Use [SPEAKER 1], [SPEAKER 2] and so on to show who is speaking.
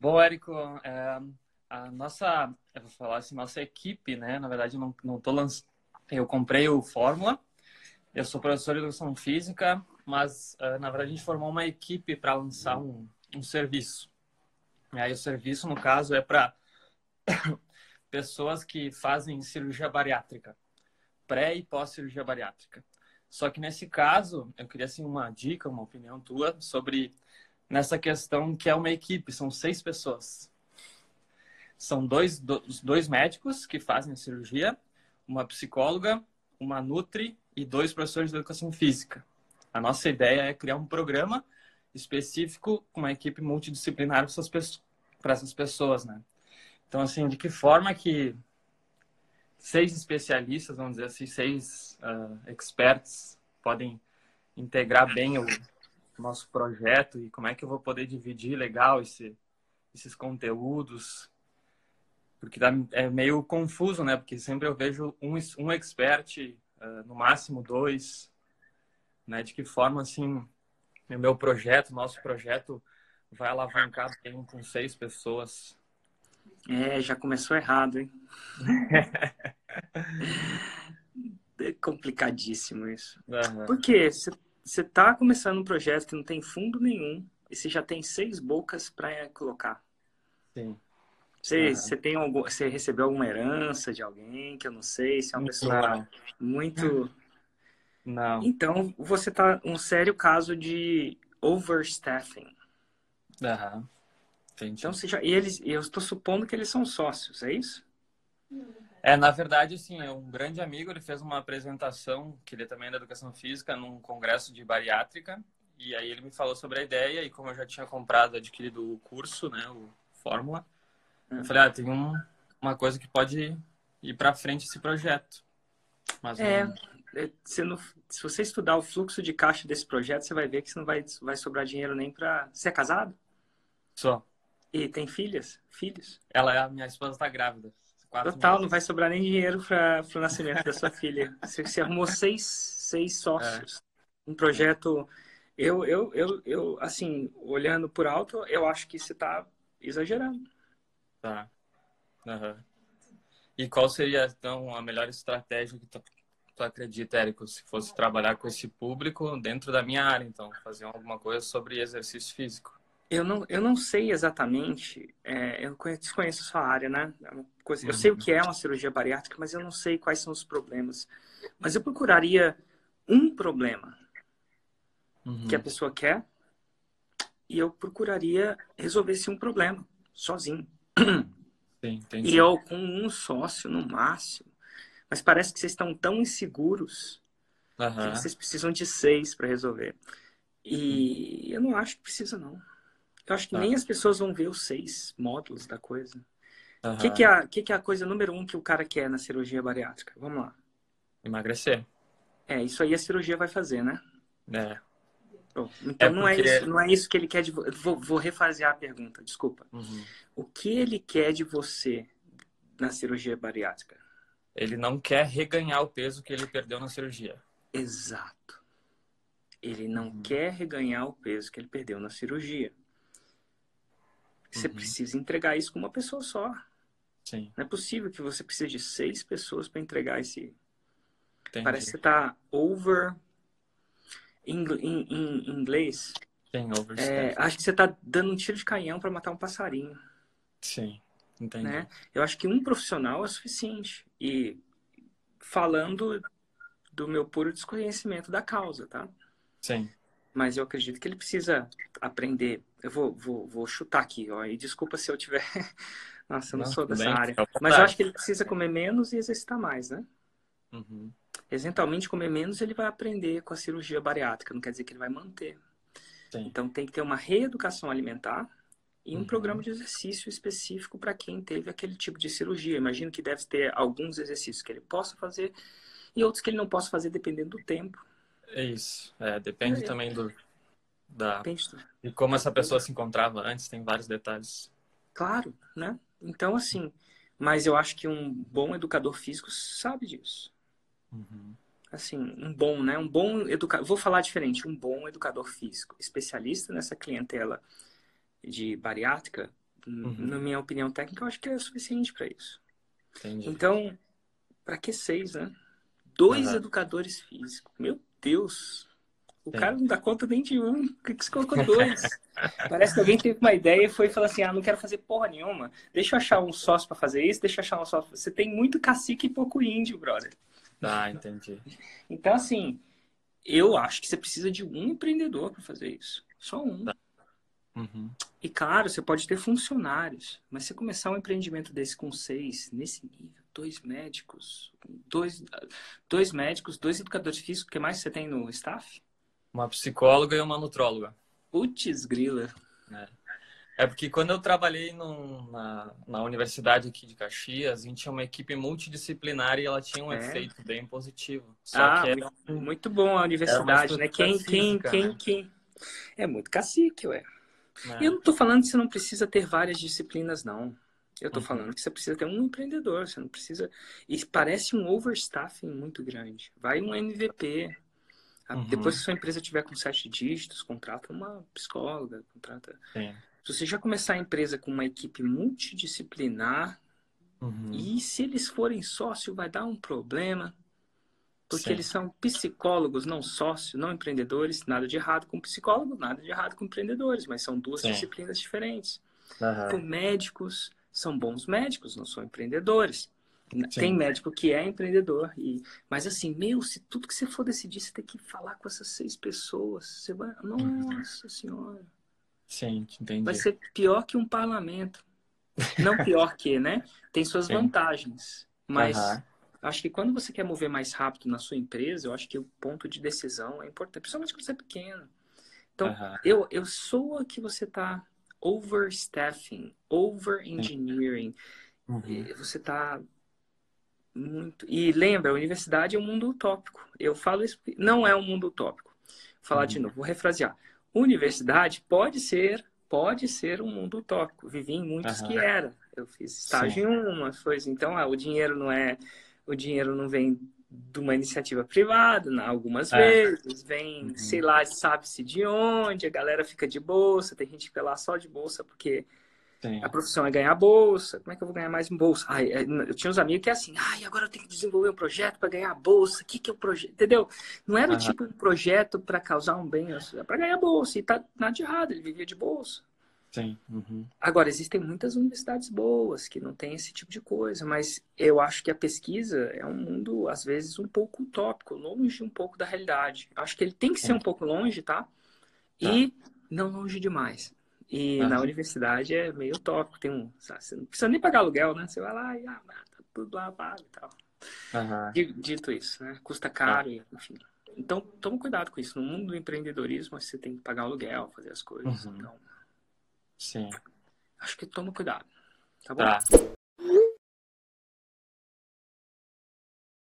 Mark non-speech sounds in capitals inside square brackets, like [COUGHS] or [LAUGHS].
[SPEAKER 1] Bom, Érico, é, a nossa, eu vou falar assim, nossa equipe, né? Na verdade, não, não tô lançando. Eu comprei o Fórmula, eu sou professor de educação física, mas uh, na verdade a gente formou uma equipe para lançar um, um serviço. E aí o serviço, no caso, é para [COUGHS] pessoas que fazem cirurgia bariátrica, pré e pós cirurgia bariátrica. Só que nesse caso, eu queria assim uma dica, uma opinião tua sobre nessa questão que é uma equipe, são seis pessoas. São dois, dois médicos que fazem a cirurgia, uma psicóloga, uma nutri e dois professores de educação física. A nossa ideia é criar um programa específico com uma equipe multidisciplinar para essas pessoas, né? Então, assim, de que forma que seis especialistas, vamos dizer assim, seis uh, experts podem integrar bem o nosso projeto e como é que eu vou poder dividir legal esse, esses conteúdos, porque é meio confuso, né? Porque sempre eu vejo um, um expert, uh, no máximo dois, né? De que forma, assim, o meu projeto, nosso projeto vai alavancar bem com seis pessoas.
[SPEAKER 2] É, já começou errado, hein? [LAUGHS] é complicadíssimo isso. Uhum. Por quê? Você está começando um projeto que não tem fundo nenhum e você já tem seis bocas para colocar.
[SPEAKER 1] Sim.
[SPEAKER 2] Você, você tem algum, você recebeu alguma herança de alguém que eu não sei, se é uma pessoa não. muito. [LAUGHS]
[SPEAKER 1] Não.
[SPEAKER 2] Então você tá um sério caso de overstaffing.
[SPEAKER 1] Aham. Entendi.
[SPEAKER 2] Então você já, e eles, eu estou supondo que eles são sócios, é isso?
[SPEAKER 1] É, na verdade, assim, é um grande amigo, ele fez uma apresentação, que ele também é da educação física, num congresso de bariátrica, e aí ele me falou sobre a ideia, e como eu já tinha comprado, adquirido o curso, né, o Fórmula, eu falei, ah, tem um, uma coisa que pode ir para frente esse projeto.
[SPEAKER 2] Mas é, não... É, se, não, se você estudar o fluxo de caixa desse projeto, você vai ver que você não vai, vai sobrar dinheiro nem para. Você é casado?
[SPEAKER 1] Só.
[SPEAKER 2] E tem filhas? Filhos?
[SPEAKER 1] Ela é a minha esposa está grávida.
[SPEAKER 2] Total, meses. não vai sobrar nem dinheiro para o nascimento da sua filha. Você, você arrumou seis, seis sócios. É. Um projeto. Eu, eu, eu, eu, assim, olhando por alto, eu acho que você está exagerando.
[SPEAKER 1] Tá. Uhum. E qual seria, então, a melhor estratégia que tu, tu acredita, Érico, se fosse trabalhar com esse público dentro da minha área, então, fazer alguma coisa sobre exercício físico?
[SPEAKER 2] Eu não, eu não sei exatamente, é, eu desconheço a sua área, né? É eu sei o que é uma cirurgia bariátrica, mas eu não sei quais são os problemas. Mas eu procuraria um problema uhum. que a pessoa quer e eu procuraria resolver esse um problema sozinho.
[SPEAKER 1] Sim,
[SPEAKER 2] e eu com um sócio no máximo. Mas parece que vocês estão tão inseguros uhum. que vocês precisam de seis para resolver. E eu não acho que precisa, não. Eu acho que nem as pessoas vão ver os seis módulos da coisa. O uhum. que, que, é, que, que é a coisa número um que o cara quer na cirurgia bariátrica? Vamos lá.
[SPEAKER 1] Emagrecer.
[SPEAKER 2] É, isso aí a cirurgia vai fazer, né?
[SPEAKER 1] É.
[SPEAKER 2] Então é não, é isso, não é isso que ele quer de você. Vou, vou refazer a pergunta, desculpa.
[SPEAKER 1] Uhum.
[SPEAKER 2] O que ele quer de você na cirurgia bariátrica?
[SPEAKER 1] Ele não quer reganhar o peso que ele perdeu na cirurgia.
[SPEAKER 2] Exato. Ele não uhum. quer reganhar o peso que ele perdeu na cirurgia. Você uhum. precisa entregar isso com uma pessoa só.
[SPEAKER 1] Sim.
[SPEAKER 2] Não é possível que você precise de seis pessoas para entregar esse. Entendi. Parece que você está over em, em, em inglês,
[SPEAKER 1] Sim,
[SPEAKER 2] é, acho que você está dando um tiro de canhão para matar um passarinho.
[SPEAKER 1] Sim, entendi.
[SPEAKER 2] Né? Eu acho que um profissional é suficiente. E falando do meu puro desconhecimento da causa, tá?
[SPEAKER 1] Sim.
[SPEAKER 2] Mas eu acredito que ele precisa aprender. Eu vou, vou, vou chutar aqui, ó. E desculpa se eu tiver. [LAUGHS] Nossa, eu não, não sou dessa bem, área. Mas eu acho que ele precisa comer menos e exercitar mais, né?
[SPEAKER 1] Uhum.
[SPEAKER 2] Eventualmente, comer menos, ele vai aprender com a cirurgia bariátrica, não quer dizer que ele vai manter. Sim. Então, tem que ter uma reeducação alimentar e um uhum. programa de exercício específico para quem teve aquele tipo de cirurgia. Imagino que deve ter alguns exercícios que ele possa fazer e outros que ele não possa fazer dependendo do tempo.
[SPEAKER 1] É isso. É, depende é. também do, da, depende do... de como essa pessoa se encontrava antes, tem vários detalhes.
[SPEAKER 2] Claro, né? Então, assim, mas eu acho que um bom educador físico sabe disso.
[SPEAKER 1] Uhum.
[SPEAKER 2] Assim, um bom, né? Um bom educador. Vou falar diferente. Um bom educador físico, especialista nessa clientela de bariátrica, Uhum. Na minha opinião técnica, eu acho que é suficiente para isso.
[SPEAKER 1] Entendi.
[SPEAKER 2] Então, para que seis, né? Dois uhum. educadores físicos. Meu Deus! O cara não dá conta nem de um. Por que, que você colocou dois? [LAUGHS] Parece que alguém teve uma ideia e foi falar assim: ah, não quero fazer porra nenhuma. Deixa eu achar um sócio para fazer isso, deixa eu achar um sócio. Você tem muito cacique e pouco índio, brother.
[SPEAKER 1] Ah, entendi.
[SPEAKER 2] Então, assim, eu acho que você precisa de um empreendedor para fazer isso. Só um. Tá.
[SPEAKER 1] Uhum.
[SPEAKER 2] E claro, você pode ter funcionários, mas se começar um empreendimento desse com seis, nesse nível, dois médicos, dois, dois médicos, dois educadores físicos, o que mais você tem no staff?
[SPEAKER 1] Uma psicóloga e uma nutróloga.
[SPEAKER 2] Putz, grila.
[SPEAKER 1] É. é porque quando eu trabalhei no, na, na universidade aqui de Caxias, a gente tinha uma equipe multidisciplinar e ela tinha um é. efeito bem positivo.
[SPEAKER 2] Só ah, que era, muito bom a universidade, né? Quem, quem, quem, né? quem... É muito cacique, ué. É. E eu não tô falando que você não precisa ter várias disciplinas, não. Eu tô uhum. falando que você precisa ter um empreendedor, você não precisa. E parece um overstaffing muito grande. Vai um MVP. Uhum. Depois que sua empresa tiver com sete dígitos, contrata uma psicóloga, contrata.
[SPEAKER 1] Sim.
[SPEAKER 2] Se você já começar a empresa com uma equipe multidisciplinar, uhum. e se eles forem sócio, vai dar um problema. Porque Sim. eles são psicólogos, não sócios, não empreendedores. Nada de errado com psicólogo, nada de errado com empreendedores, mas são duas Sim. disciplinas diferentes.
[SPEAKER 1] Uhum.
[SPEAKER 2] médicos são bons médicos, não são empreendedores. Sim. Tem médico que é empreendedor. E... Mas assim, meu, se tudo que você for decidir, você tem que falar com essas seis pessoas. Você vai. Uhum. Nossa Senhora.
[SPEAKER 1] Sim, entendi.
[SPEAKER 2] Vai ser pior que um parlamento. Não pior que, né? Tem suas Sim. vantagens. Mas uhum. acho que quando você quer mover mais rápido na sua empresa, eu acho que o ponto de decisão é importante, principalmente quando você é pequeno. Então, uhum. eu, eu sou a que você está overstaffing, over-engineering. Uhum. Você está muito. E lembra, a universidade é um mundo utópico. Eu falo isso, não é um mundo utópico. Vou falar uhum. de novo, vou refrasear. Universidade pode ser, pode ser um mundo utópico. Vivi em muitos uhum. que era. Eu fiz estágio Sim. em umas coisas. Então, ah, o dinheiro não é, o dinheiro não vem de uma iniciativa privada, né? algumas é. vezes, vem, uhum. sei lá, sabe-se de onde, a galera fica de bolsa, tem gente que fica lá só de bolsa porque Sim. a profissão é ganhar bolsa, como é que eu vou ganhar mais em bolsa? Ai, é, eu tinha uns amigos que é assim, ai, agora eu tenho que desenvolver um projeto para ganhar bolsa, o que, que é o projeto? Entendeu? Não era uhum. tipo um projeto para causar um bem, é para ganhar bolsa, e tá nada de errado, ele vivia de bolsa.
[SPEAKER 1] Sim. Uhum.
[SPEAKER 2] Agora, existem muitas universidades boas que não têm esse tipo de coisa, mas eu acho que a pesquisa é um mundo, às vezes, um pouco utópico, longe um pouco da realidade. Acho que ele tem que ser um pouco longe, tá? tá. E não longe demais. E na universidade é meio utópico, tem um. Sabe, você não precisa nem pagar aluguel, né? Você vai lá e ah, tá tudo lá pago e tal.
[SPEAKER 1] Uhum.
[SPEAKER 2] Dito isso, né? Custa caro, tá. enfim. Então, toma cuidado com isso. No mundo do empreendedorismo, você tem que pagar aluguel, fazer as coisas. Uhum. Então,
[SPEAKER 1] Sim.
[SPEAKER 2] Acho que toma cuidado. Tá bom?
[SPEAKER 1] Tá.